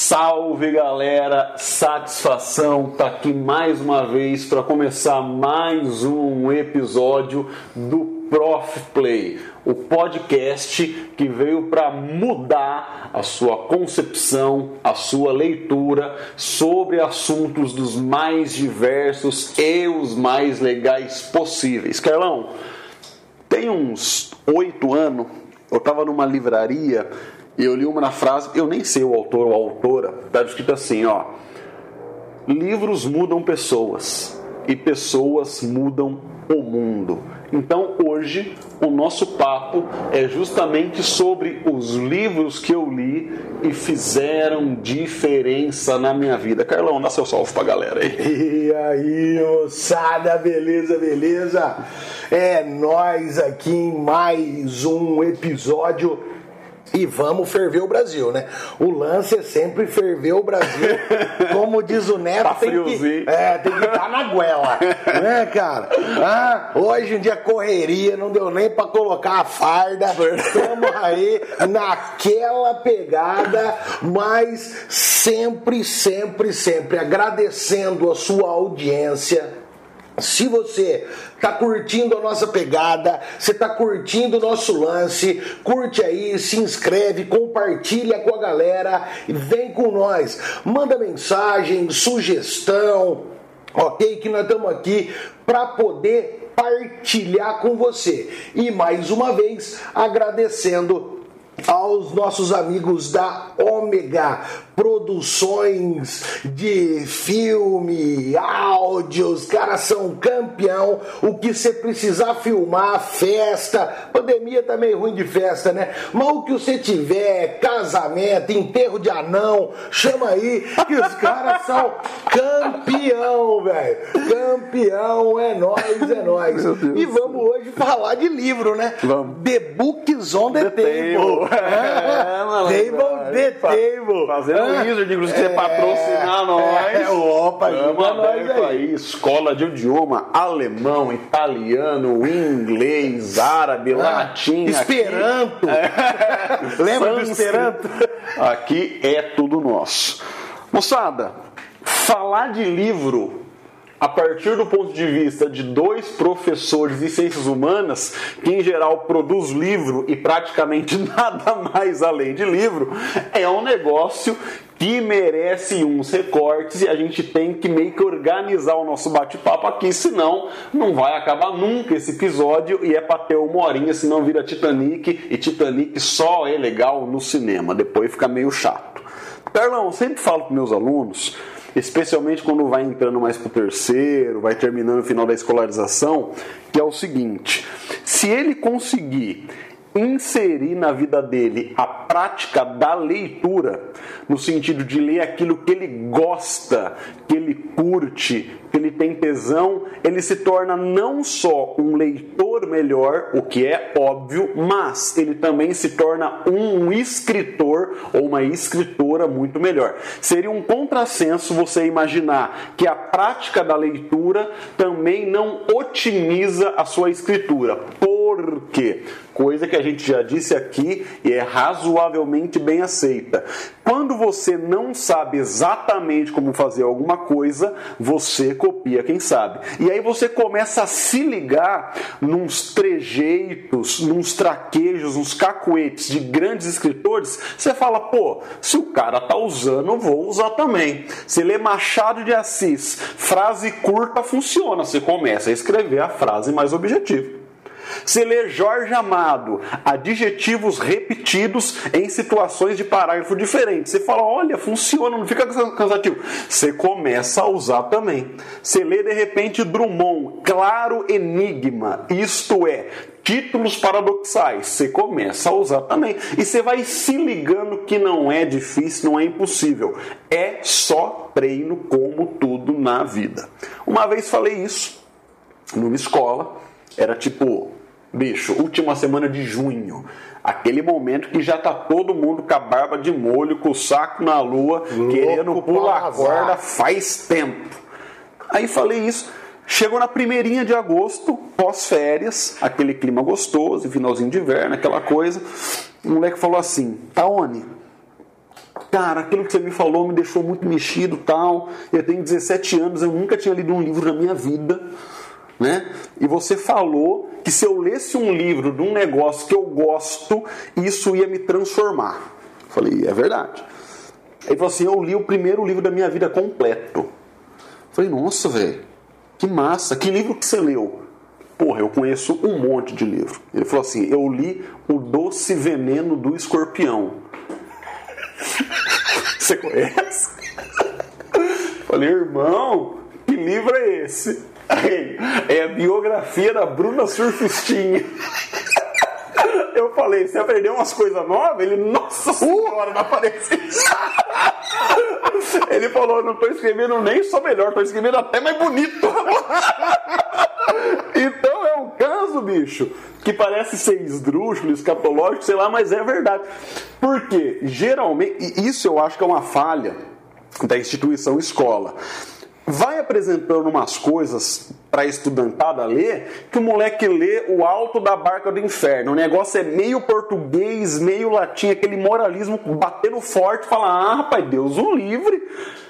Salve galera, satisfação tá aqui mais uma vez para começar mais um episódio do Prof Play, o podcast que veio para mudar a sua concepção, a sua leitura sobre assuntos dos mais diversos e os mais legais possíveis. Carlão, tem uns oito anos, eu estava numa livraria e eu li uma frase, eu nem sei o autor ou a autora, está escrito assim, ó. Livros mudam pessoas e pessoas mudam o mundo. Então hoje o nosso papo é justamente sobre os livros que eu li e fizeram diferença na minha vida. Carlão, dá seu salve pra galera aí. E aí, moçada, beleza, beleza? É nós aqui em mais um episódio e vamos ferver o Brasil, né? O lance é sempre ferver o Brasil. Como diz o Neto, Tá tem friozinho. que, é, tem que estar na goela, né, cara? Ah, hoje em dia correria, não deu nem pra colocar a farda. Estamos aí naquela pegada, mas sempre, sempre, sempre agradecendo a sua audiência. Se você tá curtindo a nossa pegada, você tá curtindo o nosso lance, curte aí, se inscreve, compartilha com a galera e vem com nós. Manda mensagem, sugestão, ok? Que nós estamos aqui para poder partilhar com você. E mais uma vez agradecendo aos nossos amigos da Ômega Produções de filme, áudio, os caras são campeão. O que você precisar filmar, festa, pandemia tá meio ruim de festa, né? Mas o que você tiver, casamento, enterro de anão, chama aí que os caras são campeão, velho. Campeão, é nós, é nós. E vamos hoje falar de livro, né? Vamos. The Books on the, The Table. Table. É, mano. Table the Fa- Table. Fazendo Wizard, inclusive, você patrocinar nós. É, opa, ajuda nós aí. aí. Escola de idioma alemão, italiano, inglês, árabe, latim. aqui- Esperanto. Lembra do. Esperanto? Aqui é tudo nosso. Moçada, falar de livro a partir do ponto de vista de dois professores de ciências humanas, que em geral produz livro e praticamente nada mais além de livro, é um negócio que merece uns recortes e a gente tem que meio que organizar o nosso bate-papo aqui, senão não vai acabar nunca esse episódio e é pra ter uma horinha, senão vira Titanic e Titanic só é legal no cinema, depois fica meio chato. Carlão, eu sempre falo para meus alunos, especialmente quando vai entrando mais pro terceiro, vai terminando o final da escolarização, que é o seguinte: se ele conseguir inserir na vida dele a prática da leitura, no sentido de ler aquilo que ele gosta, que ele curte, que ele tem tesão, ele se torna não só um leitor melhor, o que é óbvio, mas ele também se torna um escritor ou uma escritora muito melhor. Seria um contrassenso você imaginar que a prática da leitura também não otimiza a sua escritura. Por quê? Coisa que a gente já disse aqui e é razoavelmente bem aceita. Quando você não sabe exatamente como fazer alguma coisa, você copia quem sabe. E aí você começa a se ligar nos trejeitos, nos traquejos, nos cacuetes de grandes escritores. Você fala, pô, se o cara tá usando, eu vou usar também. Você lê Machado de Assis, frase curta funciona. Você começa a escrever a frase mais objetiva. Você lê Jorge Amado, adjetivos repetidos em situações de parágrafo diferentes. Você fala, olha, funciona, não fica cansativo. Você começa a usar também. Você lê de repente Drummond, claro enigma, isto é, títulos paradoxais. Você começa a usar também. E você vai se ligando que não é difícil, não é impossível. É só treino, como tudo na vida. Uma vez falei isso numa escola, era tipo bicho, última semana de junho. Aquele momento que já tá todo mundo com a barba de molho, com o saco na lua, querendo pra pular a corda faz tempo. Aí falei isso. Chegou na primeirinha de agosto, pós-férias, aquele clima gostoso, finalzinho de inverno, aquela coisa. O moleque falou assim: Taone, cara, aquilo que você me falou me deixou muito mexido tal. Eu tenho 17 anos, eu nunca tinha lido um livro na minha vida. Né? E você falou que se eu lesse um livro de um negócio que eu gosto, isso ia me transformar. Eu falei, é verdade. Ele falou assim: eu li o primeiro livro da minha vida completo. Eu falei, nossa, velho, que massa, que livro que você leu? Porra, eu conheço um monte de livro. Ele falou assim: eu li O Doce Veneno do Escorpião. Você conhece? Falei, irmão, que livro é esse? É a biografia da Bruna Surfistinha. Eu falei, você aprendeu umas coisas novas? Ele, nossa senhora, não apareceu. Ele falou, não estou escrevendo nem só melhor, estou escrevendo até mais bonito. Então é um caso, bicho, que parece ser esdrúxulo, escatológico, sei lá, mas é verdade. Porque, geralmente, e isso eu acho que é uma falha da instituição escola vai apresentando umas coisas para estudantada ler que o moleque lê o alto da barca do inferno. O negócio é meio português, meio latim, aquele moralismo batendo forte, fala: "Ah, rapaz, Deus o livre".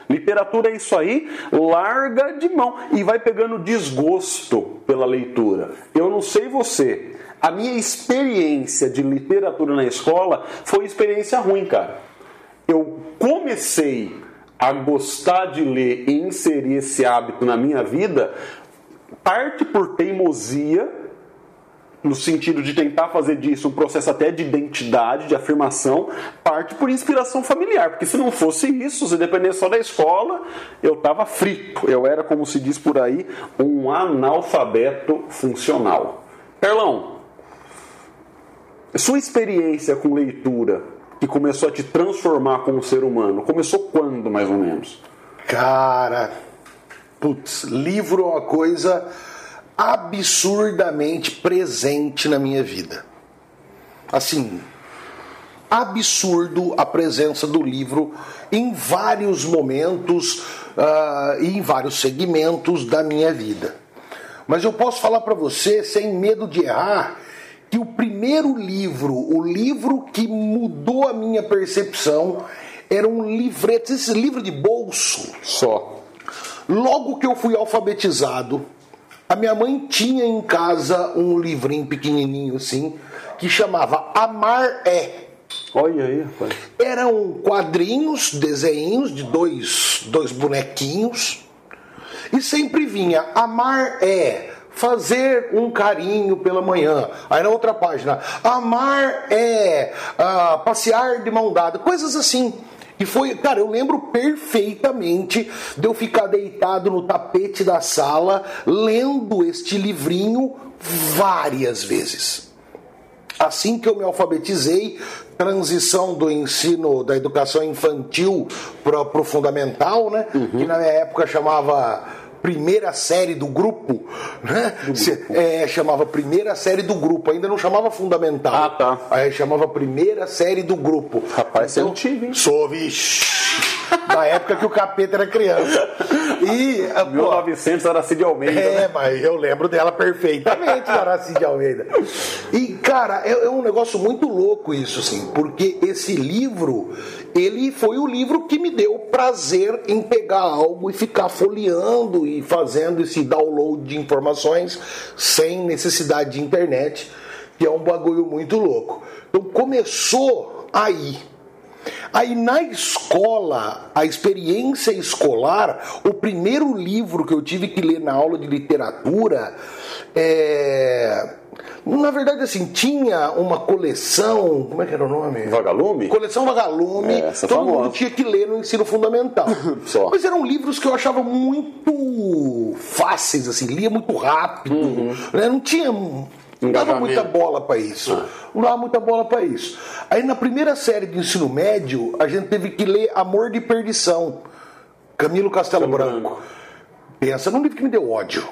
Literatura é isso aí, larga de mão e vai pegando desgosto pela leitura. Eu não sei você, a minha experiência de literatura na escola foi experiência ruim, cara. Eu comecei a gostar de ler e inserir esse hábito na minha vida, parte por teimosia, no sentido de tentar fazer disso um processo até de identidade, de afirmação, parte por inspiração familiar, porque se não fosse isso, se dependesse só da escola, eu estava frito, eu era, como se diz por aí, um analfabeto funcional. Perlão, sua experiência com leitura que começou a te transformar como ser humano? Começou quando, mais ou menos? Cara, putz, livro é uma coisa absurdamente presente na minha vida. Assim, absurdo a presença do livro em vários momentos uh, e em vários segmentos da minha vida. Mas eu posso falar para você, sem medo de errar, que o primeiro livro, o livro que mudou a minha percepção, era um livreto, esse livro de bolso. Só. Logo que eu fui alfabetizado, a minha mãe tinha em casa um livrinho pequenininho assim, que chamava Amar é. Olha aí, rapaz. Eram quadrinhos, desenhos de dois, dois bonequinhos. E sempre vinha Amar é fazer um carinho pela manhã. Aí na outra página, amar é uh, passear de mão dada, coisas assim. E foi, cara, eu lembro perfeitamente de eu ficar deitado no tapete da sala lendo este livrinho várias vezes. Assim que eu me alfabetizei, transição do ensino da educação infantil para o fundamental, né? Uhum. Que na minha época chamava primeira série do grupo, né? Do grupo. É, chamava primeira série do grupo, ainda não chamava fundamental. Ah, tá. Aí chamava primeira série do grupo. Rapaz, então, você é antigo, hein? Sou, vixe. Da época que o capeta era criança. E. 1900 ah, de Almeida. É, né? mas eu lembro dela perfeitamente, da Almeida. E, cara, é, é um negócio muito louco isso, assim, porque esse livro ele foi o livro que me deu prazer em pegar algo e ficar folheando e fazendo esse download de informações sem necessidade de internet, que é um bagulho muito louco. Então começou aí. Aí na escola, a experiência escolar, o primeiro livro que eu tive que ler na aula de literatura é na verdade, assim, tinha uma coleção. Como é que era o nome? Vagalume? Coleção Vagalume. É, todo famosa. mundo tinha que ler no ensino fundamental. Só. Mas eram livros que eu achava muito fáceis, assim, lia muito rápido. Uhum. Né? Não tinha. Não dava muita bola para isso. Ah. Não dava muita bola para isso. Aí na primeira série de ensino médio, a gente teve que ler Amor de Perdição. Camilo Castelo Branco. Branco. Pensa num livro que me deu ódio.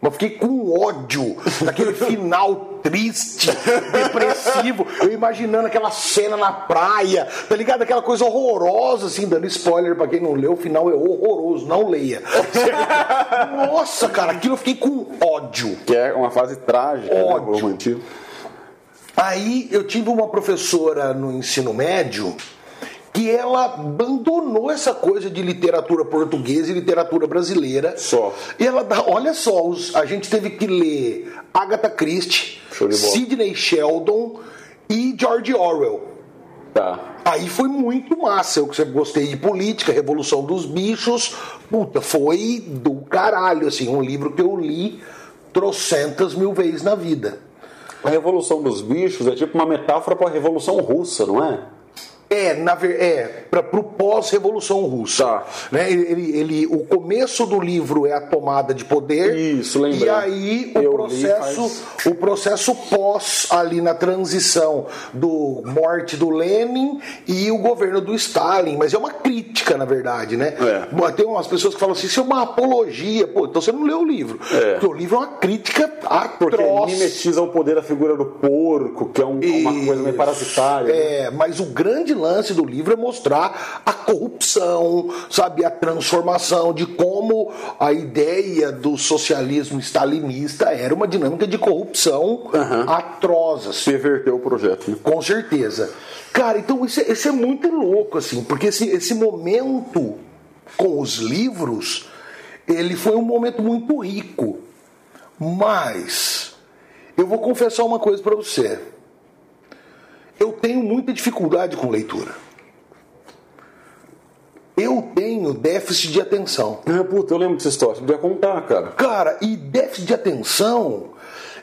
Mas fiquei com ódio daquele final triste, depressivo. Eu imaginando aquela cena na praia, tá ligado? Aquela coisa horrorosa, assim, dando spoiler pra quem não leu, o final é horroroso, não leia. Nossa, cara, aquilo eu fiquei com ódio. Que é uma fase trágica, né, ódio. Né, Aí eu tive uma professora no ensino médio que ela abandonou essa coisa de literatura portuguesa e literatura brasileira. Só. E ela dá, olha só, os- a gente teve que ler Agatha Christie. Sidney Sheldon e George Orwell. Tá. Aí foi muito massa. Eu que sempre gostei de política, Revolução dos Bichos. Puta, foi do caralho, assim, um livro que eu li trocentas mil vezes na vida. A Revolução dos Bichos é tipo uma metáfora para a Revolução Russa, não é? É, na é para o pós-revolução russa. Tá. Né? Ele, ele- o começo do livro é a tomada de poder. Isso, lembrei. E aí o Eu li processo, faz- o processo pós ali na transição do morte do Lenin e o governo do Stalin. Mas é uma crítica, na verdade, né? É. Tem umas pessoas que falam assim, isso é uma apologia. Pô, então você não leu o livro. É. Porque o livro é uma crítica Porque atroz. mimetiza o poder da figura do porco, que é um- uma coisa meio parasitária. né? É, mas o grande lance do livro é mostrar a corrupção, sabe, a transformação de como a ideia do socialismo stalinista era uma dinâmica de corrupção Aham. atroz, assim. Perverteu o projeto. né? Com certeza. Cara, então isso é, isso é muito louco, assim, porque esse, esse momento com os livros, ele foi um momento muito rico. Mas eu vou confessar uma coisa pra você. Eu tenho muita dificuldade com leitura. Eu tenho déficit de atenção. Ah, puta, eu lembro dessa história. Você podia contar, cara. Cara, e déficit de atenção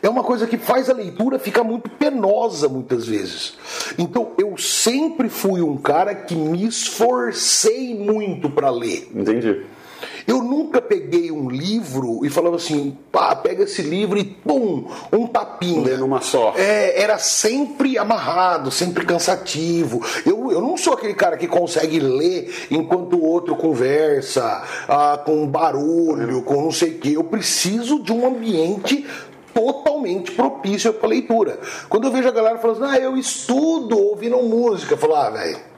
é uma coisa que faz a leitura ficar muito penosa muitas vezes. Então eu sempre fui um cara que me esforcei muito para ler. Entendi. Peguei um livro e falava assim, pá, pega esse livro e pum, um tapinha. Lê numa só. É, era sempre amarrado, sempre cansativo. Eu, eu não sou aquele cara que consegue ler enquanto o outro conversa, ah, com barulho, com não sei o quê. Eu preciso de um ambiente totalmente propício para leitura. Quando eu vejo a galera falando assim, ah, eu estudo ouvindo música, eu falo, ah, velho.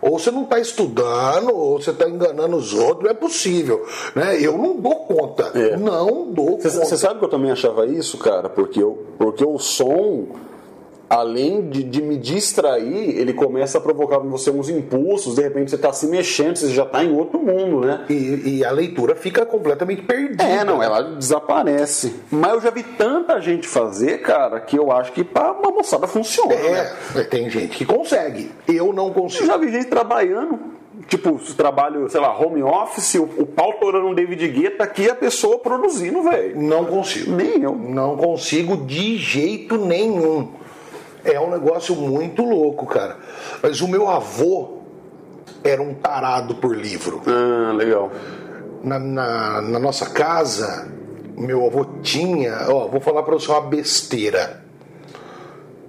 Ou você não está estudando, ou você está enganando os outros, não é possível. Né? Eu não dou conta. É. Não dou Você conta. você sabe que eu também achava isso, cara? Porque, eu, porque o som, além de, de me distrair, ele começa a provocar em você uns impulsos, de repente você tá se mexendo, você já tá em outro mundo, né? E, e a leitura fica completamente perdida. É, não, ela desaparece. Mas eu já vi tanta gente fazer, cara, que eu acho que pra uma moçada funciona. né? É, tem gente que consegue. Eu não Eu consigo. já vi gente trabalhando, tipo, trabalho, sei lá, home office, o, o pau torando um David Guetta aqui a pessoa produzindo, velho. Não consigo. Nem eu. Não consigo de jeito nenhum. É um negócio muito louco, cara. Mas o meu avô era um tarado por livro. Ah, legal. Na, na, na nossa casa, meu avô tinha. Ó, vou falar pra você uma besteira.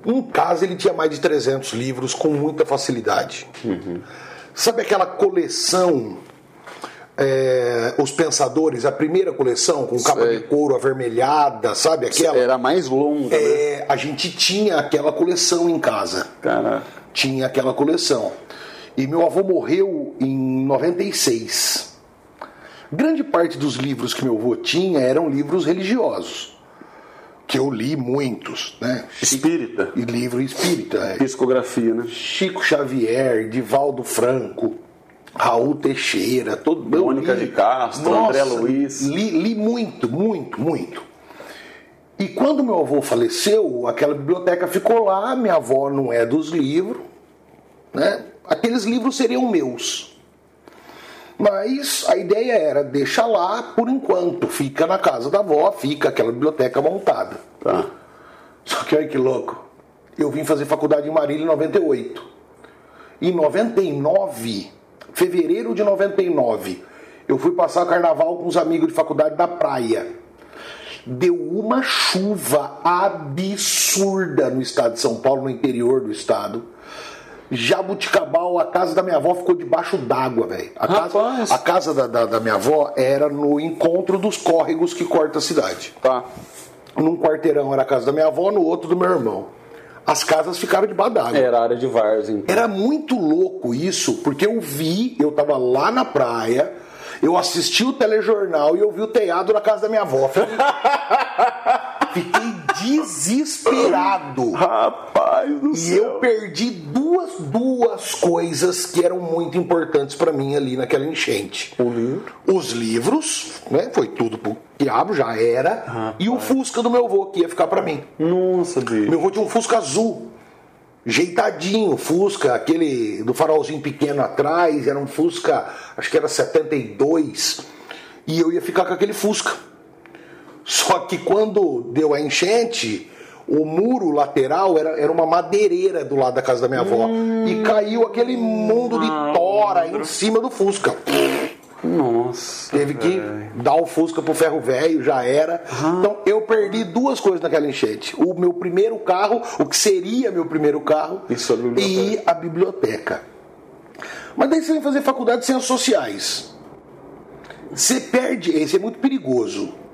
Em casa ele tinha mais de 300 livros com muita facilidade. Sabe aquela coleção, é, Os Pensadores, a primeira coleção com capa Sei. de couro avermelhada, sabe aquela? Era mais longa, né? É, a gente tinha aquela coleção em casa. Cara. Tinha aquela coleção. E meu avô morreu em 96. Grande parte dos livros que meu avô tinha eram livros religiosos. Que eu li muitos, né? Espírita. E livro espírita. é. Psicografia, né? Chico Xavier, Divaldo Franco, Raul Teixeira, todo Mônica li- de Castro, André Luiz. Li, li muito, muito, muito. E quando meu avô faleceu, aquela biblioteca ficou lá, minha avó não é dos livros, né? Aqueles livros seriam meus. Mas a ideia era, deixa lá por enquanto, fica na casa da avó, fica aquela biblioteca montada. Tá. Só que olha que louco. Eu vim fazer faculdade em Marília em 98. Em 99, fevereiro de 99, eu fui passar carnaval com os amigos de faculdade da praia. Deu uma chuva absurda no estado de São Paulo, no interior do estado. Jabuticabal, a casa da minha avó ficou debaixo d'água, velho. A casa, a casa da, da- da minha avó era no encontro dos córregos que corta a cidade. Tá. Num quarteirão era a casa da minha avó, no outro do meu irmão. As casas ficaram debaixo d'água. Era área de várzea, então. Era muito louco isso, porque eu vi, eu tava lá na praia, eu assisti o telejornal e eu vi o teado na casa da minha avó. Fiquei, desesperado. Rapaz do E céu. eu perdi duas, duas coisas que eram muito importantes pra mim ali naquela enchente. O livro. Os livros, né? Foi tudo pro diabo, já era. E o Fusca do meu avô, que ia ficar pra mim. Nossa, bicho. Meu avô tinha um Fusca azul. Jeitadinho, Fusca, aquele do farolzinho pequeno atrás, era um Fusca, acho que era 72. E eu ia ficar com aquele Fusca. Só que quando deu a enchente, o muro lateral era, era uma madeireira do lado da casa da minha avó. E caiu aquele mundo de tora em cima do Fusca. Nossa. Teve que dar o Fusca pro ferro velho, já era. Então eu perdi duas coisas naquela enchente: o meu primeiro carro, o que seria meu primeiro carro, Isso, a e a biblioteca. Mas daí você vem fazer faculdade de ciências sociais. Você perde, isso é muito perigoso.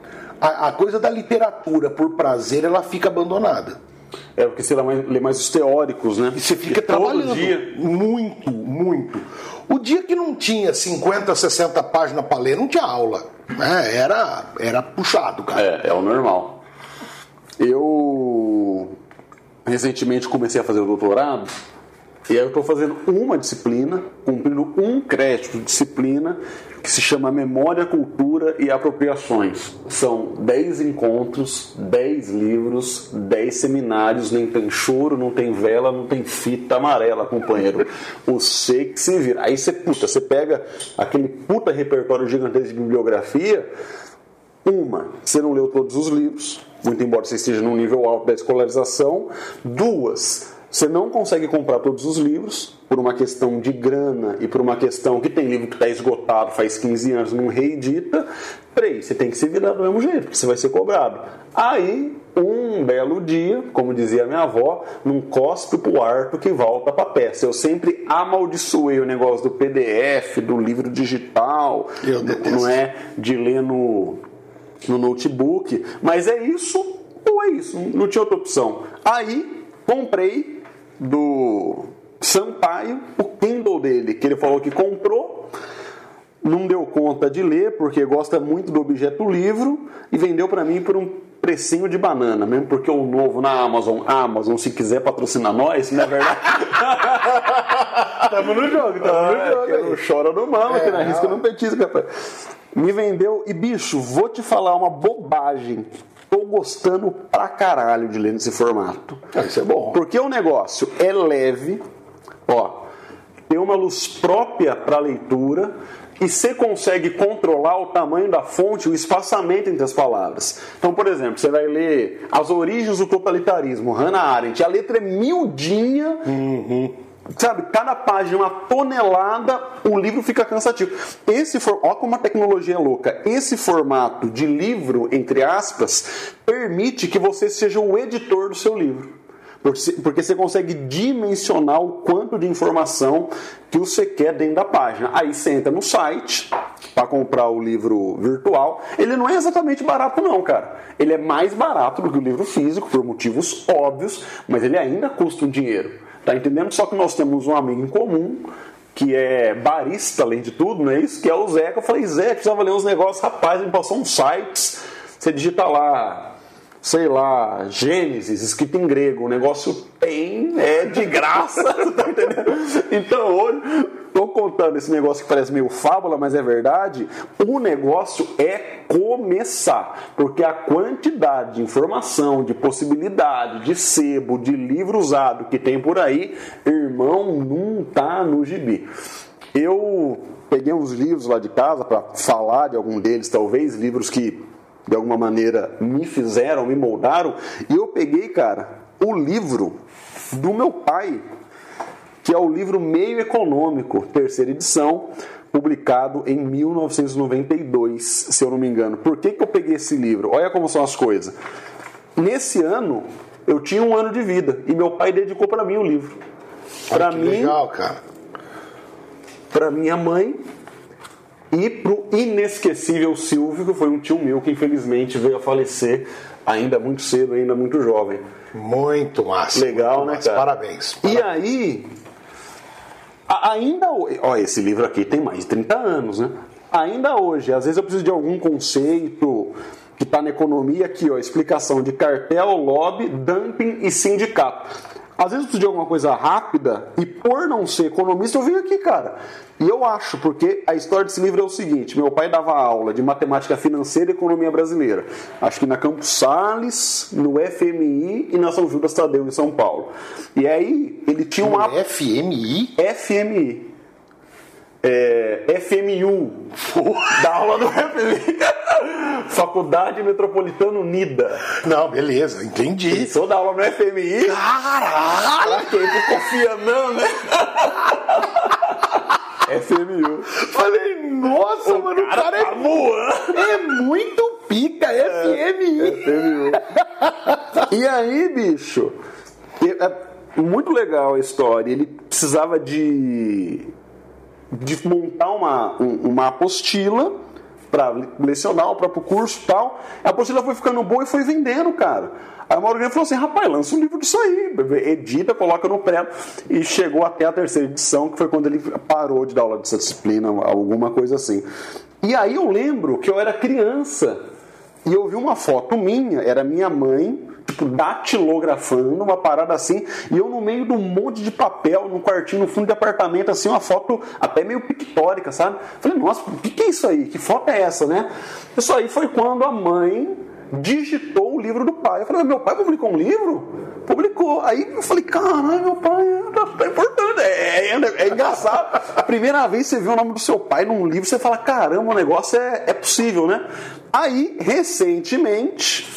A, a coisa da literatura por prazer, ela fica abandonada. É porque você lê mais, lê mais os teóricos, né? E você fica todo trabalhando dia. muito, muito. O dia que não tinha 50, 60 páginas para ler, não tinha aula. né? Era, era puxado, cara. É, é o normal. Eu recentemente comecei a fazer o doutorado e aí eu estou fazendo uma disciplina, cumprindo um crédito de disciplina que se chama Memória, Cultura e Apropriações. São 10 encontros, 10 livros, 10 seminários, nem tem choro, não tem vela, não tem fita amarela, companheiro. Você que se vira. Aí você, puta, você pega aquele puta repertório gigantesco de bibliografia, uma, você não leu todos os livros, muito embora você esteja num nível alto da escolarização. Duas, você não consegue comprar todos os livros por uma questão de grana e por uma questão que tem livro que está esgotado faz 15 anos, não reedita. Três, você tem que se virar do mesmo jeito, porque você vai ser cobrado. Aí, um belo dia, como dizia minha avó, não cospe pro arco que volta pra peça. Eu sempre amaldiçoei o negócio do PDF, do livro digital, Eu detesto. não é de ler no, no notebook, mas é isso ou é isso, não tinha outra opção. Aí comprei do Sampaio o Kindle dele, que ele falou que comprou, não deu conta de ler porque gosta muito do objeto livro e vendeu para mim por um precinho de banana, mesmo porque o novo na Amazon, Amazon, se quiser patrocinar nós, não é verdade? Tamo no jogo, tamo Ah, que não chora no mão, que É, não arrisca não. no petisco, rapaz. Me vendeu, e bicho, vou te falar uma bobagem. Tô gostando pra caralho de ler nesse formato. Ah, Isso é bom. Porque o negócio é leve, ó, tem uma luz própria para leitura e você consegue controlar o tamanho da fonte, o espaçamento entre as palavras. Então, por exemplo, você vai ler As Origens do Totalitarismo, Hannah Arendt, a letra é miudinha, sabe, cada página é uma tonelada, o livro fica cansativo. Esse for... Olha como a tecnologia é louca. Esse formato de livro, entre aspas, permite que você seja o editor do seu livro. Porque você consegue dimensionar o quanto de informação que você quer dentro da página. Aí você entra no site para comprar o livro virtual. Ele não é exatamente barato, não, cara. Ele é mais barato do que o livro físico, por motivos óbvios, mas ele ainda custa um dinheiro. Tá entendendo? Só que nós temos um amigo em comum que é barista, além de tudo, não é isso? Que é o Zeca. Eu falei, Zeca, precisava ler uns negócios, rapaz, me passou uns sites. Você digita lá sei lá, Gênesis, escrito em grego, o negócio tem, é de graça, tá entendendo? Então hoje, tô contando esse negócio que parece meio fábula, mas é verdade, o negócio é começar, porque a quantidade de informação, de possibilidade, de sebo, de livro usado que tem por aí, irmão, não tá no gibi. Eu peguei uns livros lá de casa para falar de algum deles, talvez, livros que de alguma maneira me fizeram, me moldaram, e eu peguei, cara, o livro do meu pai, que é o livro Meio Econômico, terceira edição, publicado em 1992, se eu não me engano. Por que, que eu peguei esse livro? Olha como são as coisas. Nesse ano, eu tinha um ano de vida e meu pai dedicou para mim o livro. Para mim, legal, cara. para minha mãe e pro inesquecível Silvio, que foi um tio meu que infelizmente veio a falecer ainda muito cedo, ainda muito jovem. Muito massa. Legal, muito né, massa. cara? Parabéns. E aí, ainda hoje, ó, esse livro aqui tem mais de 30 anos, né? Ainda hoje, às vezes eu preciso de algum conceito que está na economia aqui, ó, explicação de cartel, lobby, dumping e sindicato. Às vezes eu preciso de alguma coisa rápida e por não ser economista eu venho aqui, cara. E eu acho, porque a história desse livro é o seguinte: meu pai dava aula de matemática financeira e economia brasileira. Acho que na Campos Sales, no FMI e na São Judas Tadeu, em São Paulo. E aí ele tinha uma. FMI? FMI é, FMU, da aula do FMI, Faculdade Metropolitana Unida. Não, beleza, entendi. Sou da aula no FMI. Caralho! Quem tu confia não, né? FMU. Falei, nossa, O mano, o cara cara é, tá é muito pica, FMI. FMU. E aí, bicho, é muito legal a história. Ele precisava de de montar uma, um- uma apostila para lecionar o próprio curso e tal. A apostila foi ficando boa e foi vendendo, cara. Aí hora ele falou assim: rapaz, lança um livro disso aí, edita, coloca no pré. E chegou até a terceira edição, que foi quando ele parou de dar aula dessa disciplina, alguma coisa assim. E aí eu lembro que eu era criança e eu vi uma foto minha, era minha mãe, tipo, datilografando, uma parada assim, e eu no meio de um monte de papel, num quartinho, no fundo de apartamento, assim, uma foto até meio pictórica, sabe? Falei, nossa, o que, que é isso aí? Que foto é essa, né? Isso aí foi quando a mãe digitou o livro do pai. Eu falei, meu pai publicou um livro? Publicou. Aí eu falei, caralho, meu pai é, é importante, é, é- é engraçado. A primeira vez você vê o nome do seu pai num livro, você fala, caramba, o negócio é, é possível, né? Aí, recentemente,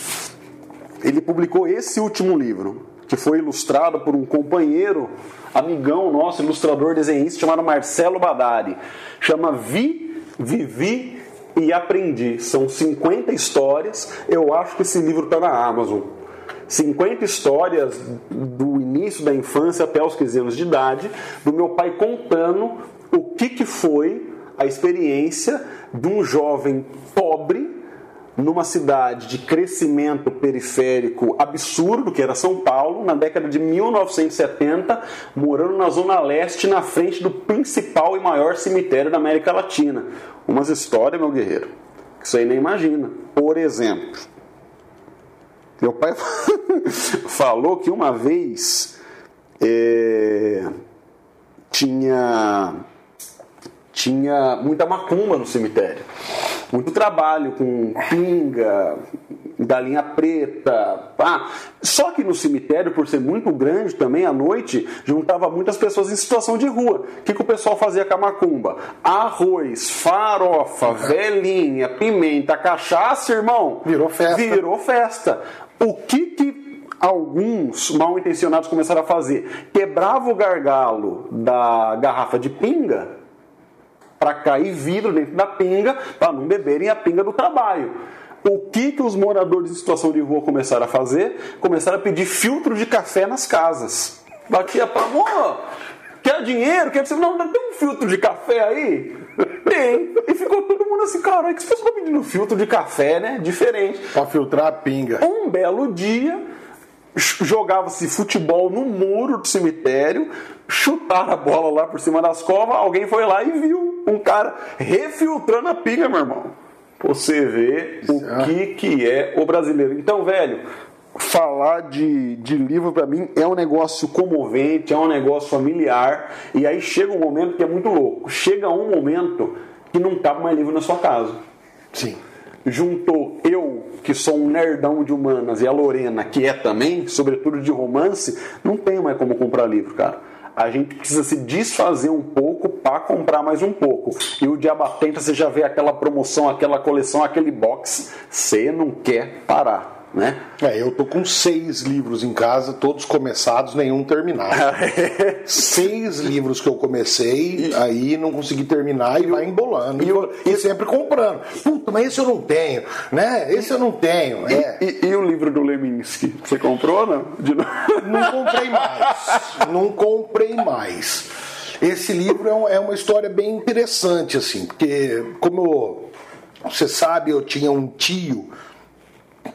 ele publicou esse último livro, que foi ilustrado por um companheiro, amigão nosso, ilustrador, desenhista, chamado Marcelo Badari. Chama Vi, Vivi e Aprendi. São 50 histórias. Eu acho que esse livro está na Amazon. 50 histórias do início da infância até os 15 anos de idade, do meu pai contando o que, que foi a experiência de um jovem pobre numa cidade de crescimento periférico absurdo, que era São Paulo, na década de 1970, morando na Zona Leste, na frente do principal e maior cemitério da América Latina. Umas histórias, meu guerreiro, que aí nem imagina. Por exemplo, meu pai falou que uma vez é, tinha tinha muita macumba no cemitério. Muito trabalho com pinga, galinha preta. Só que no cemitério, por ser muito grande também, à noite, juntava muitas pessoas em situação de rua. O que, que o pessoal fazia com a macumba? Arroz, farofa, velhinha, pimenta, cachaça, irmão. Virou festa. Virou festa. O que que alguns mal intencionados começaram a fazer? Quebrava o gargalo da garrafa de pinga para cair vidro dentro da pinga, para não beberem a pinga do trabalho. O que, que os moradores em situação de rua começaram a fazer? Começaram a pedir filtro de café nas casas. Batia para amor, quer dinheiro? Quer Não, não tem um filtro de café aí? Tem. E ficou todo mundo assim, cara, que esse pessoal tá pedindo filtro de café, né? Diferente. Pra filtrar a pinga. Um belo dia, jogava-se futebol no muro do cemitério, chutaram a bola lá por cima das covas, alguém foi lá e viu um cara refiltrando a pinga, meu irmão. Você vê o que, que é o brasileiro. Então, velho, falar de, de livro para mim é um negócio comovente, é um negócio familiar, e aí chega um momento que é muito louco. Chega um momento que não cabe mais livro na sua casa Sim. Juntou eu, que sou um nerdão de humanas, e a Lorena, que é também, sobretudo de romance, não tem mais como comprar livro, cara. A gente precisa se desfazer um pouco para comprar mais um pouco. E o Diabatenta, você já vê aquela promoção, aquela coleção, aquele box, você não quer parar, né? É, eu tô com seis livros em casa, todos começados, nenhum terminado. seis livros que eu comecei, aí não consegui terminar e vai embolando. e o- E, sempre comprando. Puta, mas esse eu não tenho, né? Esse eu não tenho. É. E, e o livro do Leminski? Você comprou ou não? De? Não comprei mais. Não comprei mais. Esse livro é, um- é uma história bem interessante, assim, porque, como você sabe, eu tinha um tio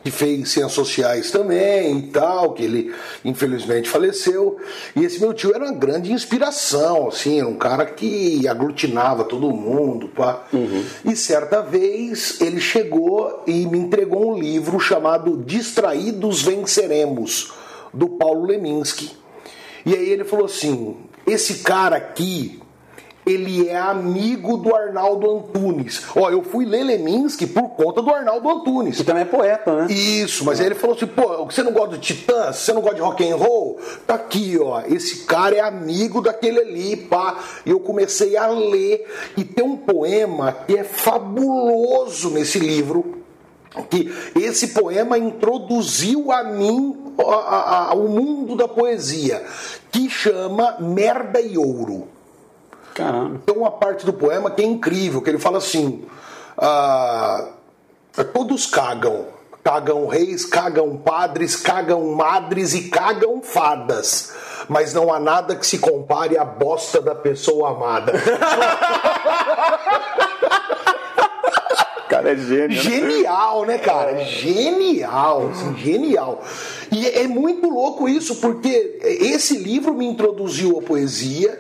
que fez ciências sociais também e tal, que ele infelizmente faleceu. E esse meu tio era uma grande inspiração, assim, era um cara que aglutinava todo mundo. Pá. Uhum. E certa vez ele chegou e me entregou um livro chamado Distraídos Venceremos, do Paulo Leminski. E aí ele falou assim: esse cara aqui ele é amigo do Arnaldo Antunes. Ó, eu fui ler Leminski por conta do Arnaldo Antunes. Que também é poeta, né? Isso, mas aí ele falou assim, pô, você não gosta de Titãs? Você não gosta de rock and roll? Tá aqui, ó, esse cara é amigo daquele ali, pá. E eu comecei a ler e tem um poema que é fabuloso nesse livro, que esse poema introduziu a mim o mundo da poesia, que chama Merda e Ouro. Caramba. Tem uma parte do poema que é incrível, que ele fala assim: ah, todos cagam. Cagam reis, cagam padres, cagam madres e cagam fadas. Mas não há nada que se compare à bosta da pessoa amada. cara é gênio. Né? Genial, né, cara? É. Genial, assim, genial. E é muito louco isso, porque esse livro me introduziu à poesia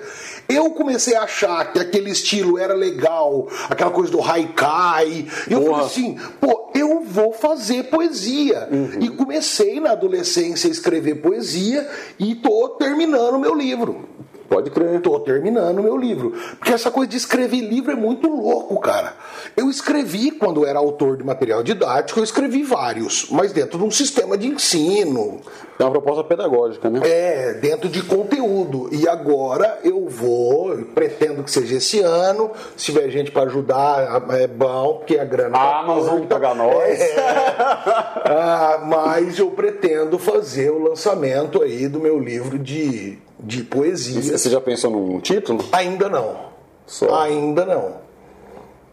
eu comecei a achar que aquele estilo era legal, aquela coisa do haikai. E eu falei assim, pô, eu vou fazer poesia. Uhum. E comecei na adolescência a escrever poesia e tô terminando meu livro. Pode crer. Tô terminando meu livro. Porque essa coisa de escrever livro é muito louco, cara. Eu escrevi, quando era autor de material didático, eu escrevi vários, mas dentro de um sistema de ensino. É uma proposta pedagógica, né? É, dentro de conteúdo. E agora eu vou, pretendo que seja esse ano. Se tiver gente para ajudar, é bom, porque a grana. A Amazon paga nós. É. ah, mas eu pretendo fazer o lançamento aí do meu livro de de poesia. Você já pensou num título? Ainda não. Só. Ainda não.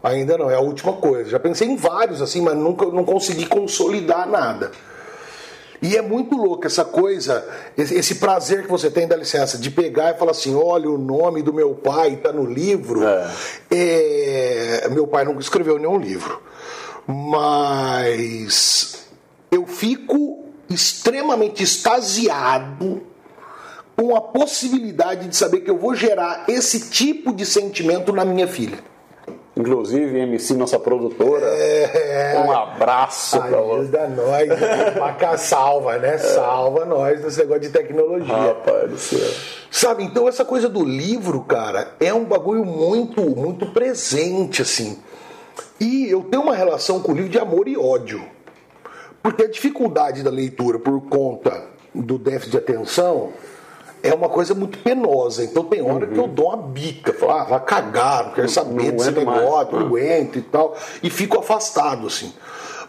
Ainda não, é a última coisa. Já pensei em vários assim, mas nunca não consegui consolidar nada. E é muito louco essa coisa, esse prazer que você tem, da licença, de pegar e falar assim: olha, o nome do meu pai está no livro. É. É... Meu pai nunca escreveu nenhum livro, mas eu fico extremamente extasiado com a possibilidade de saber que eu vou gerar esse tipo de sentimento na minha filha. Inclusive, MC, nossa produtora, é, um abraço para você. Ajuda nós, né? salva, né? Salva nós nesse negócio de tecnologia. Rapaz do céu. Sabe, então essa coisa do livro, cara, é um bagulho muito, muito presente, assim. E eu tenho uma relação com o livro de amor e ódio. Porque a dificuldade da leitura por conta do déficit de atenção é uma coisa muito penosa. Então tem hora uhum. que eu uhum. dou uma bica, falo, ah, vai cagar, não quero saber não desse negócio, não aguento e tal, e fico afastado, assim.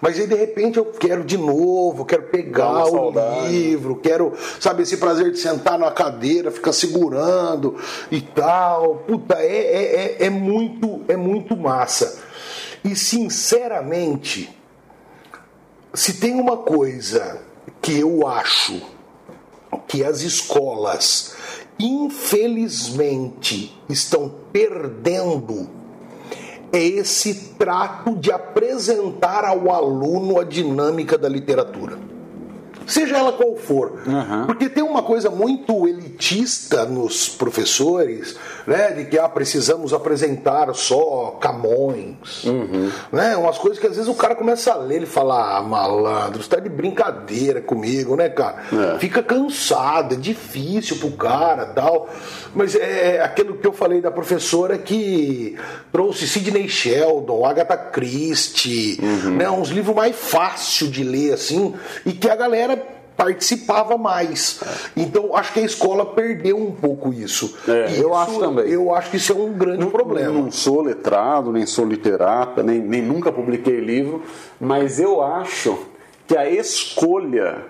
Mas aí de repente eu quero de novo, quero pegar o saudade. livro, quero, sabe, esse prazer de sentar na cadeira, ficar segurando e tal. Puta, é, é, é, é muito, é muito massa. E sinceramente, se tem uma coisa que eu acho que as escolas, infelizmente, estão perdendo é esse trato de apresentar ao aluno a dinâmica da literatura seja ela qual for. Uhum. Porque tem uma coisa muito elitista nos professores, né? De que ah, precisamos apresentar só Camões. Uhum. Né? Umas coisas que às vezes o cara começa a ler, ele fala, ah, malandro, você tá de brincadeira comigo, né, cara? É. Fica cansado, é difícil pro cara tal. Mas é, é aquilo que eu falei da professora que trouxe Sidney Sheldon, Agatha Christie, uhum. né? Uns livros mais fáceis de ler, assim, e que a galera participava mais. Então acho que a escola perdeu um pouco isso. É, eu acho também. Eu acho que isso é um grande não, problema. Não sou letrado, nem sou literata, nem, nem nunca publiquei livro, mas eu acho que a escolha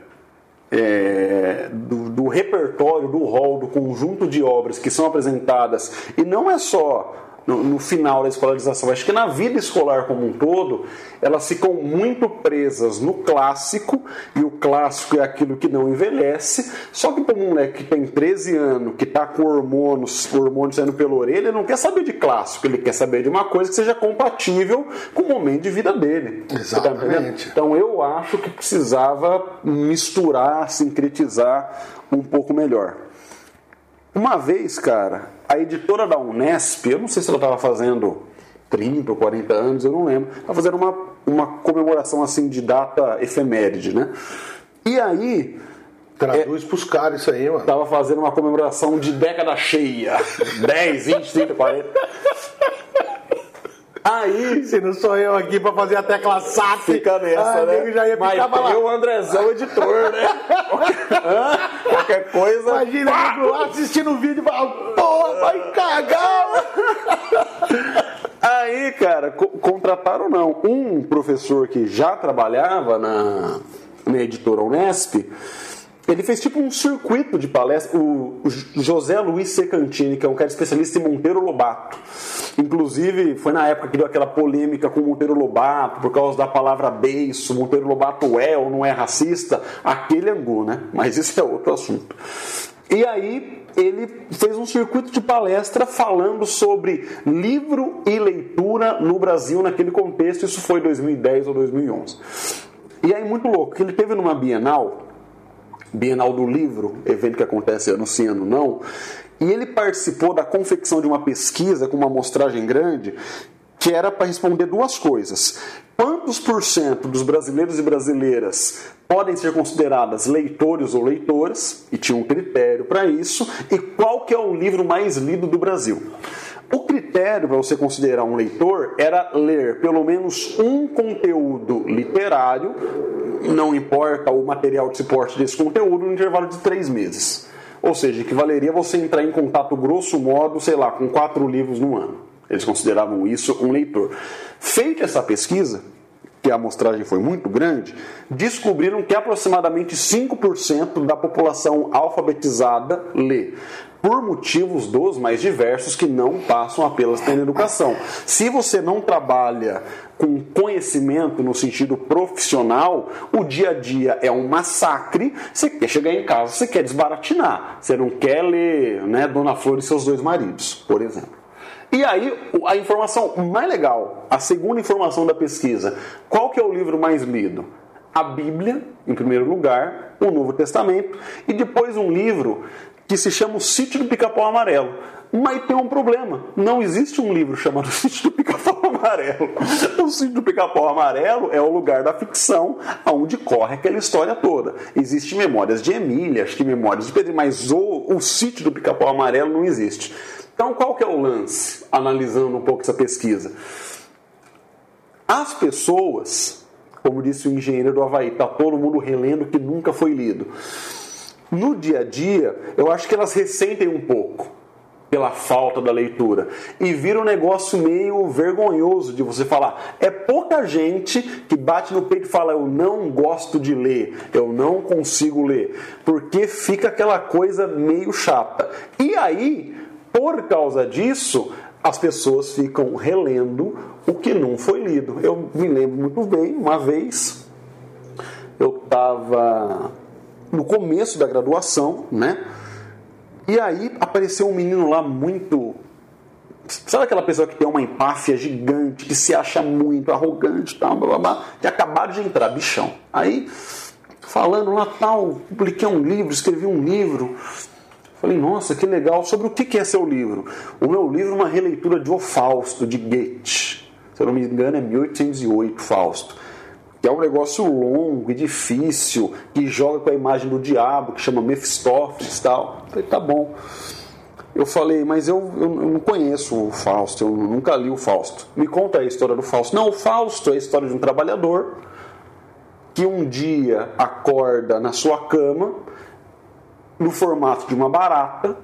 é, do, do repertório, do rol, do conjunto de obras que são apresentadas, e não é só no, no, final da escolarização. Acho que na vida escolar como um todo, elas ficam muito presas no clássico, e o clássico é aquilo que não envelhece. Só que para um moleque que tem 13 anos, que está com hormônios, hormônios saindo pela orelha, ele não quer saber de clássico, ele quer saber de uma coisa que seja compatível com o momento de vida dele. Exatamente. Tá então eu acho que precisava misturar, sincretizar um pouco melhor. Uma vez, cara, a editora da Unesp, eu não sei se ela estava fazendo 30 ou 40 anos, eu não lembro, estava fazendo uma, uma comemoração assim de data efeméride, né? E aí. Traduz é, pros caras isso aí, mano. Tava fazendo uma comemoração de década cheia. 10, 20, 30, 40. Aí, se não sou eu aqui pra fazer a tecla SAP, fica nessa, né? já ia Mas tem o Andrezão editor, né? Qualquer coisa. Imagina lá assistindo o vídeo e falar, porra, vai cagar! Aí, cara, co contrataram não. Um professor que já trabalhava na, na editora Unesp ele fez tipo um circuito de palestra. O, José Luiz Secantini, que é um cara especialista em Monteiro Lobato. Inclusive, foi na época que deu aquela polêmica com Monteiro Lobato, por causa da palavra beiço, Monteiro Lobato é ou não é racista. Aquele angu, né? Mas isso é outro assunto. E aí ele fez um circuito de palestra falando sobre livro e leitura no Brasil naquele contexto. Isso foi 2010 ou 2011. E aí muito louco, que ele teve numa Bienal Bienal do Livro, evento que acontece ano não, e ele participou da confecção de uma pesquisa com uma amostragem grande que era para responder duas coisas. Quantos por cento dos brasileiros e brasileiras podem ser consideradas leitores ou leitoras, e tinha um critério para isso, e qual que é o livro mais lido do Brasil. O critério para você considerar um leitor era ler pelo menos um conteúdo literário, não importa o material de suporte desse conteúdo, no intervalo de três meses. Ou seja, equivaleria você entrar em contato, grosso modo, sei lá, com quatro livros no ano. Eles consideravam isso um leitor. Feita essa pesquisa, que a amostragem foi muito grande, descobriram que aproximadamente 5% da população alfabetizada lê por motivos dos mais diversos que não passam apenas pela educação. Se você não trabalha com conhecimento no sentido profissional, o dia a dia é um massacre. Você quer chegar em casa, você quer desbaratinar. Você não quer ler né, Dona Flor e seus dois maridos, por exemplo. E aí, a informação mais legal, a segunda informação da pesquisa, qual que é o livro mais lido? A Bíblia, em primeiro lugar, o Novo Testamento, e depois um livro que se chama O Sítio do Pica-Pau Amarelo. Mas tem um problema. Não existe um livro chamado Sítio do Pica-Pau Amarelo. O Sítio do Pica-Pau Amarelo é o lugar da ficção onde corre aquela história toda. Existem memórias de Emília, acho que memórias de Pedro, mas o, o Sítio do Pica-Pau Amarelo não existe. Então, qual que é o lance, analisando um pouco essa pesquisa? As pessoas, como disse o engenheiro do Havaí, está todo mundo relendo que nunca foi lido no dia a dia, eu acho que elas ressentem um pouco pela falta da leitura e vira um negócio meio vergonhoso de você falar. É pouca gente que bate no peito e fala: Eu não gosto de ler, eu não consigo ler, porque fica aquela coisa meio chata. E aí, por causa disso, as pessoas ficam relendo o que não foi lido. Eu me lembro muito bem, uma vez eu estava no começo da graduação, né? E aí apareceu um menino lá muito. Sabe aquela pessoa que tem uma empáfia gigante, que se acha muito arrogante, tal, blá, blá, blá, que acabaram de entrar, bichão. Aí, falando lá, tal, publiquei um livro, escrevi um livro. Falei, nossa, que legal. Sobre o que é seu livro? O meu livro é uma releitura de O Fausto, de Goethe. Se eu não me engano, é 1808, Fausto que é um negócio longo e difícil, que joga com a imagem do diabo, que chama Mephistófeles e tal. Falei, tá bom. Eu falei, mas eu, eu, eu, não conheço o Fausto, eu nunca li o Fausto. Me conta a história do Fausto. Não, o Fausto é a história de um trabalhador que um dia acorda na sua cama, no formato de uma barata,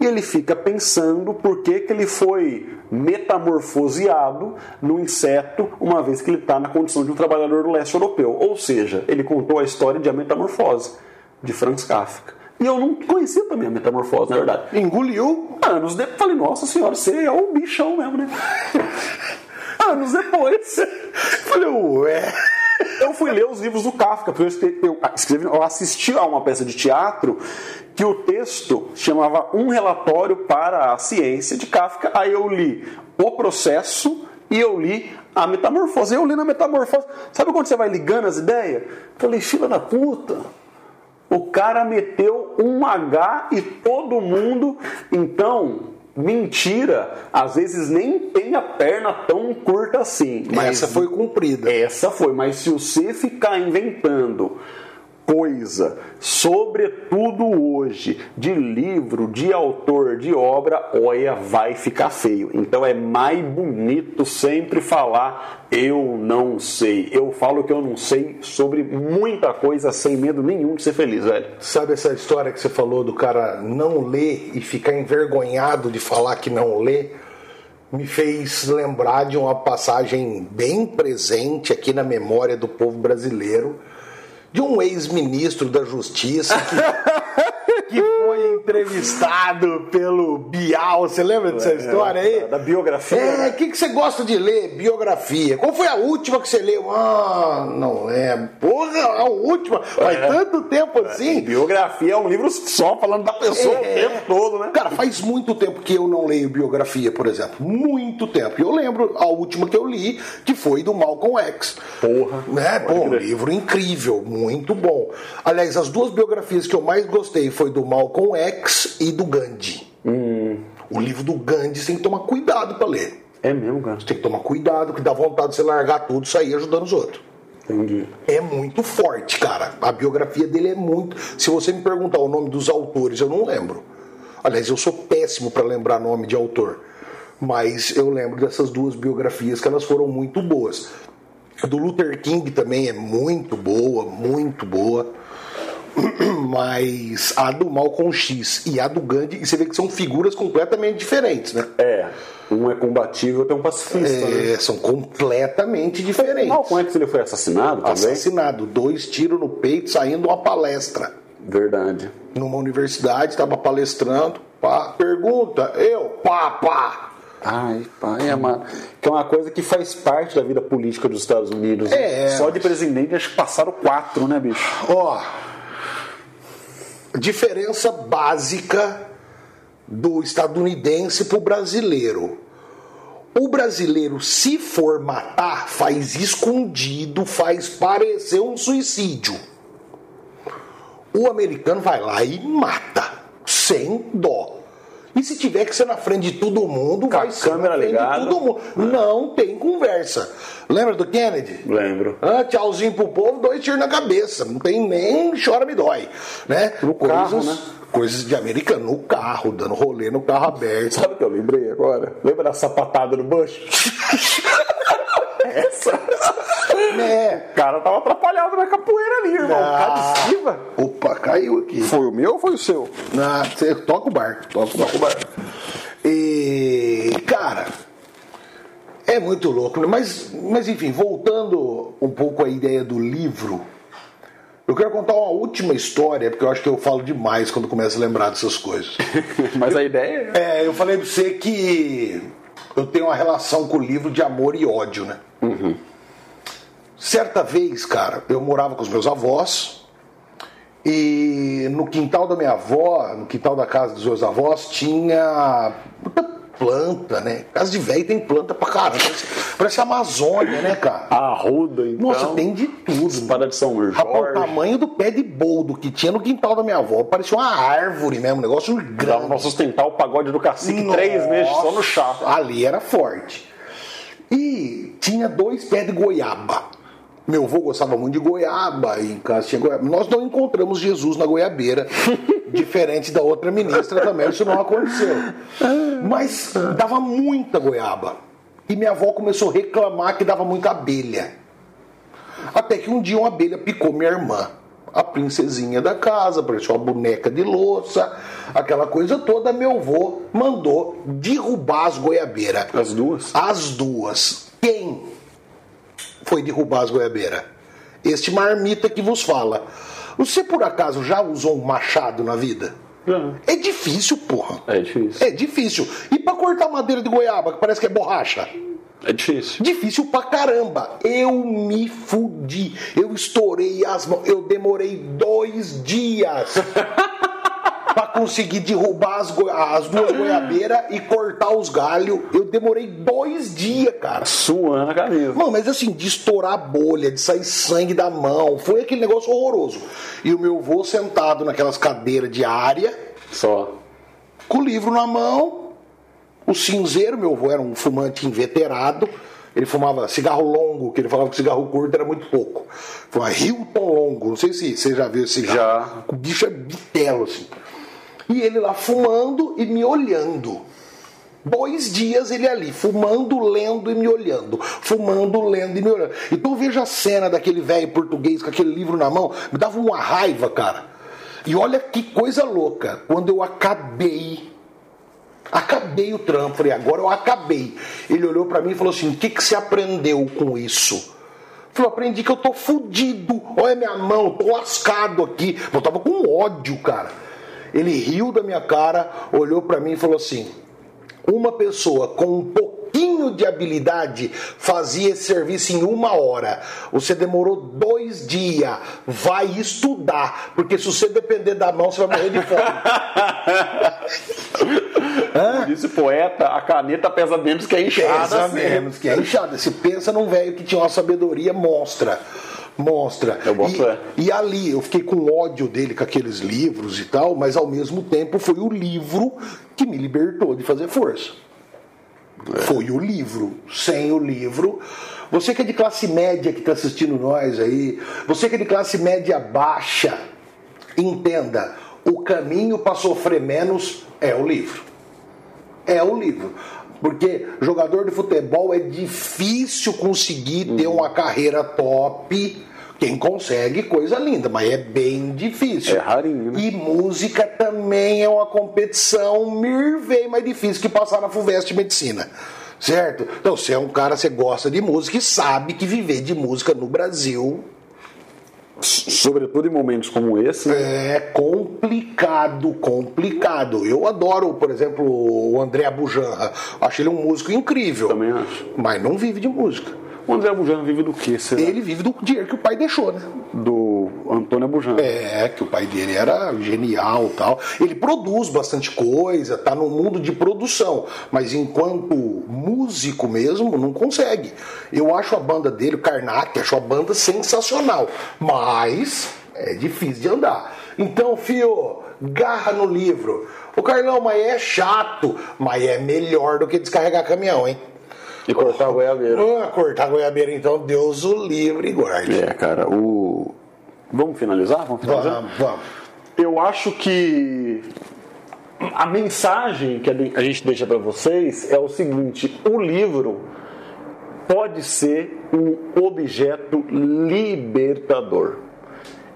e ele fica pensando por que, que ele foi metamorfoseado no inseto, uma vez que ele está na condição de um trabalhador do leste europeu. Ou seja, ele contou a história de A Metamorfose, de Franz Kafka. E eu não conhecia também a metamorfose, na verdade. Engoliu. Anos depois, falei, nossa senhora, você é o bichão mesmo, né? Anos depois. Falei, ué. Eu fui ler os livros do Kafka, porque eu escrevi, eu, assisti a uma peça de teatro que o texto chamava Um Relatório para a Ciência de Kafka. Aí eu li o processo e eu li a metamorfose. Eu li na metamorfose. Sabe quando você vai ligando as ideias? Falei, fila da puta. O cara meteu um H e todo mundo. Então, mentira, às vezes nem tem a perna tão curta assim. Mas essa foi cumprida. Essa foi, mas se você ficar inventando coisa, sobretudo hoje, de livro, de autor, de obra, olha, vai ficar feio. Então é mais bonito sempre falar eu não sei. Eu falo que eu não sei sobre muita coisa sem medo nenhum de ser feliz, velho. Sabe essa história que você falou do cara não ler e ficar envergonhado de falar que não lê? Me fez lembrar de uma passagem bem presente aqui na memória do povo brasileiro de um ex-ministro da Justiça que, que, foi entrevistado pelo Bial. Você lembra dessa história aí? Da biografia. É, o que, que você gosta de ler? Biografia. Qual foi a última que você leu? Ah, não é. Porra, a última. Faz é. tanto tempo assim. Biografia é um livro só falando da pessoa é. o tempo todo, né? Cara, faz muito tempo que eu não leio biografia, por exemplo. Muito tempo. Eu lembro a última que eu li, que foi do Malcolm X. Porra. Né? Pô, um livro incrível, muito bom. Aliás, as duas biografias que eu mais gostei foi do Malcolm X e do Gandhi. Hum. O livro do Gandhi você tem que tomar cuidado para ler. É mesmo, cara? Você tem que tomar cuidado, que dá vontade de você largar tudo e sair ajudando os outros. Entendi. É muito forte, cara. A biografia dele é muito. Se você me perguntar o nome dos autores, eu não lembro. Aliás, eu sou péssimo para lembrar nome de autor. Mas eu lembro dessas duas biografias que elas foram muito boas. A do Luther King também é muito boa, muito boa. Mas a do Malcolm X e a do Gandhi, e você vê que são figuras completamente diferentes, né? É. Um é combatível, outro é um pacifista. É, né? são completamente diferentes. Malcolm X ele foi assassinado também? Assassinado. Dois tiros no peito saindo uma palestra. Verdade. Numa universidade, estava palestrando. Pá, pergunta, eu, pá, pá. Ai, pai, é uma, que é uma coisa que faz parte da vida política dos Estados Unidos. É, Só de presidente acho que passaram quatro, né, bicho? Ó, diferença básica do estadunidense pro brasileiro. O brasileiro, se for matar, faz escondido, faz parecer um suicídio. O americano vai lá e mata, sem dó. E se tiver que ser na frente de todo mundo, Com vai ser câmera na frente ligada. de todo mundo. Não tem conversa. Lembra do Kennedy? Lembro. Ah, tchauzinho pro povo, dois tiros na cabeça. Não tem nem chora me dói. Né? No carro, né? Coisas de americano, no carro, dando rolê no carro aberto. Sabe o que eu lembrei agora? Lembra da sapatada no Bush? Essa. Né? O cara tava atrapalhado na capoeira ali, irmão. Ah. Cara de esquiva. Opa, caiu aqui. Foi o meu ou foi o seu? Ah, você toca o barco, toca o barco. Toca o barco. E, cara, é muito louco, né? Mas, mas enfim, voltando um pouco à ideia do livro, eu quero contar uma última história, porque eu acho que eu falo demais quando começo a lembrar dessas coisas. Mas a ideia é. É, eu falei pra você que eu tenho uma relação com o livro de amor e ódio, né? Certa vez, cara, eu morava com os meus avós e no quintal da minha avó, no quintal da casa dos meus avós, tinha muita planta, né? Casa de velho tem planta pra caramba. Parece, parece Amazônia, né, cara? Arruda, então. Nossa, tem de tudo. Espada de São Jorge. Rapaz, o tamanho do pé de boldo que tinha no quintal da minha avó. Parecia uma árvore mesmo, um negócio Dava grande. pra sustentar o pagode do cacique três meses só no chá. Ali era forte. E tinha dois pés de goiaba. Meu avô gostava muito de goiaba, e em casa tinha goiaba. Nós não encontramos Jesus na goiabeira, diferente da outra ministra também, isso não aconteceu. Mas dava muita goiaba. E minha avó começou a reclamar que dava muita abelha. Até que um dia uma abelha picou minha irmã. A princesinha da casa, parecia uma boneca de louça, aquela coisa toda. Meu avô mandou derrubar as goiabeiras. As duas? As duas. Quem foi derrubar as goiabeiras? este marmita que vos fala. Você por acaso já usou um machado na vida? É difícil, porra. É difícil. É difícil. E pra cortar madeira de goiaba, que parece que é borracha? É difícil. Difícil pra caramba. Eu me fudi. Eu estourei as mãos. Eu demorei dois dias pra conseguir derrubar as, goi- as duas goiabeiras e cortar os galhos. Eu demorei dois dias, cara. Suando a camisa. Mano, mas assim, de estourar a bolha, de sair sangue da mão, foi aquele negócio horroroso. E o meu avô sentado naquelas cadeiras de área, Só. com o livro na mão, o cinzeiro, meu avô era um fumante inveterado, ele fumava cigarro longo, que ele falava que cigarro curto era muito pouco. Fumava Hilton longo, não sei se você já viu esse cigarro. Já. O bicho é bitelo, assim. E ele lá fumando e me olhando. Dois dias ele ali, fumando, lendo e me olhando. Fumando, lendo e me olhando. Então veja a cena daquele velho português com aquele livro na mão. Me dava uma raiva, cara. E olha que coisa louca. Quando eu acabei. Acabei o trampo. Falei, agora eu acabei. Ele olhou pra mim e falou assim: o que, que você aprendeu com isso? Falei, aprendi que eu tô fudido. Olha minha mão, tô lascado aqui. Eu tava com ódio, cara. Ele riu da minha cara, olhou pra mim e falou assim: uma pessoa com um pouquinho de habilidade fazia esse serviço em uma hora. Você demorou dois dias. Vai estudar, porque se você depender da mão, você vai morrer de fome. Disse o poeta, a caneta pesa menos que a enxada. Pesa assim. menos que é inchada. Se pensa num velho que tinha uma sabedoria monstra. Monstra. Eu boto e, fé. e ali eu fiquei com ódio dele com aqueles livros e tal, mas ao mesmo tempo foi o livro que me libertou de fazer força. Foi o livro. Sem o livro. Você que é de classe média que está assistindo nós aí, você que é de classe média baixa, entenda: o caminho para sofrer menos é o livro é o livro. Porque jogador de futebol é difícil conseguir ter Uhum. uma carreira top. Quem consegue, coisa linda, mas é bem difícil. É rarinho, né? E música também é uma competição mil vezes mais difícil que passar na FUVEST Medicina. Certo? Então, você é um cara, você gosta de música e sabe que viver de música no Brasil Sobretudo em momentos como esse. né? é complicado, complicado. Eu adoro, por exemplo, o André Abujanra. Acho ele um músico incrível. Também acho. Mas não vive de música. O André Bujan vive do quê? será? Ele vive do dinheiro que o pai deixou, né? Do Antônio Bujan. É, que o pai dele era genial tal. Ele produz bastante coisa, tá no mundo de produção, mas enquanto músico mesmo, não consegue. Eu acho a banda dele, o Karnak, acho a banda sensacional, mas é difícil de andar. Então, fio, garra no livro. O Carlão, mas é chato, mas é melhor do que descarregar caminhão, hein? E cortar a goiabeira. Ah, cortar goiabeira, então, Deus o livre e guarde. É, cara, o. Vamos finalizar? Vamos finalizar? Vamos, vamos. Eu acho que a mensagem que a gente deixa para vocês é o seguinte: o livro pode ser um objeto libertador.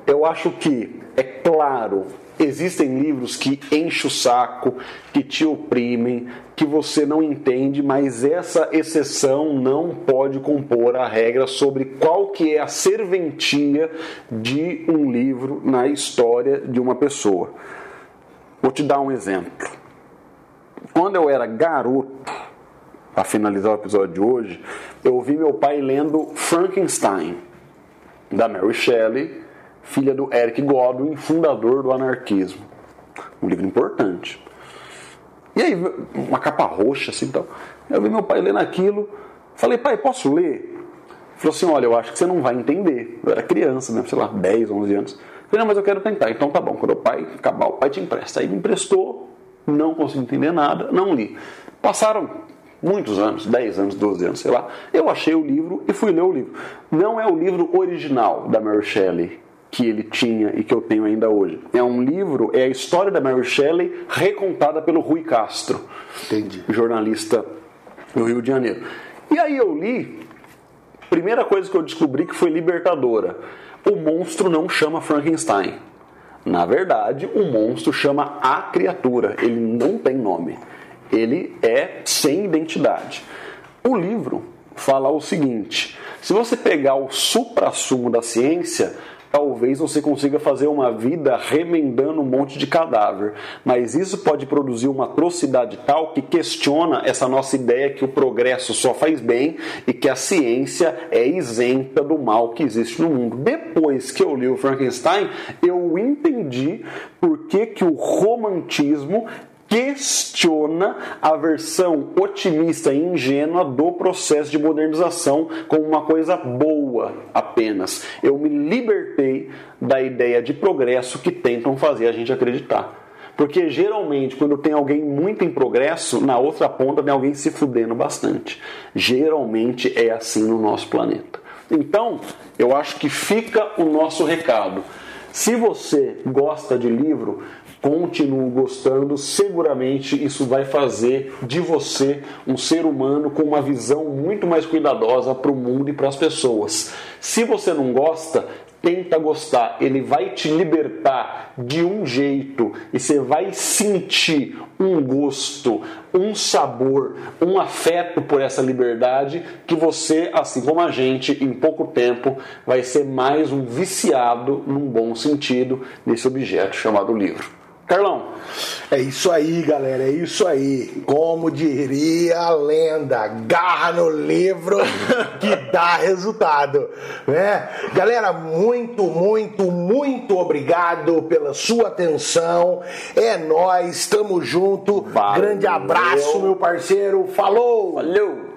Eu acho que, é claro, existem livros que enchem o saco, que te oprimem, que você não entende, mas essa exceção não pode compor a regra sobre qual que é a serventia de um livro na história de uma pessoa. Vou te dar um exemplo. Quando eu era garoto, para finalizar o episódio de hoje, eu ouvi meu pai lendo Frankenstein, da Mary Shelley, filha do Eric Godwin, fundador do anarquismo. Um livro importante. E aí, uma capa roxa assim então. Eu vi meu pai lendo aquilo. Falei, pai, posso ler? Ele falou assim: olha, eu acho que você não vai entender. Eu era criança mesmo, sei lá, 10, 11 anos. Eu falei, não, mas eu quero tentar. Então tá bom, quando o pai acabar, o pai te empresta. Aí me emprestou, não consegui entender nada, não li. Passaram muitos anos, 10 anos, 12 anos, sei lá. Eu achei o livro e fui ler o livro. Não é o livro original da Mary Shelley que ele tinha e que eu tenho ainda hoje. É um livro, é a história da Mary Shelley recontada pelo Rui Castro, Entendi. jornalista do Rio de Janeiro. E aí eu li, primeira coisa que eu descobri que foi libertadora. O monstro não chama Frankenstein. Na verdade, o monstro chama a criatura. Ele não tem nome. Ele é sem identidade. O livro fala o seguinte: Se você pegar o supra-sumo da ciência, talvez você consiga fazer uma vida remendando um monte de cadáver. Mas isso pode produzir uma atrocidade tal que questiona essa nossa ideia que o progresso só faz bem e que a ciência é isenta do mal que existe no mundo. Depois que eu li o Frankenstein, eu entendi por que, que o romantismo questiona a versão otimista e ingênua do processo de modernização como uma coisa boa apenas. Eu me libertei da ideia de progresso que tentam fazer a gente acreditar. Porque geralmente, quando tem alguém muito em progresso, na outra ponta tem alguém se fudendo bastante. Geralmente é assim no nosso planeta. Então, eu acho que fica o nosso recado. Se você gosta de livro, continuo gostando, seguramente isso vai fazer de você um ser humano com uma visão muito mais cuidadosa para o mundo e para as pessoas. Se você não gosta, tenta gostar, ele vai te libertar de um jeito e você vai sentir um gosto, um sabor, um afeto por essa liberdade que você, assim como a gente, em pouco tempo vai ser mais um viciado num bom sentido nesse objeto chamado livro. Carlão. É isso aí, galera, é isso aí. Como diria a lenda, garra no livro que dá resultado, né? Galera, muito, muito, muito obrigado pela sua atenção. É nós, estamos junto. Valeu. Grande abraço, meu parceiro. Falou. Valeu.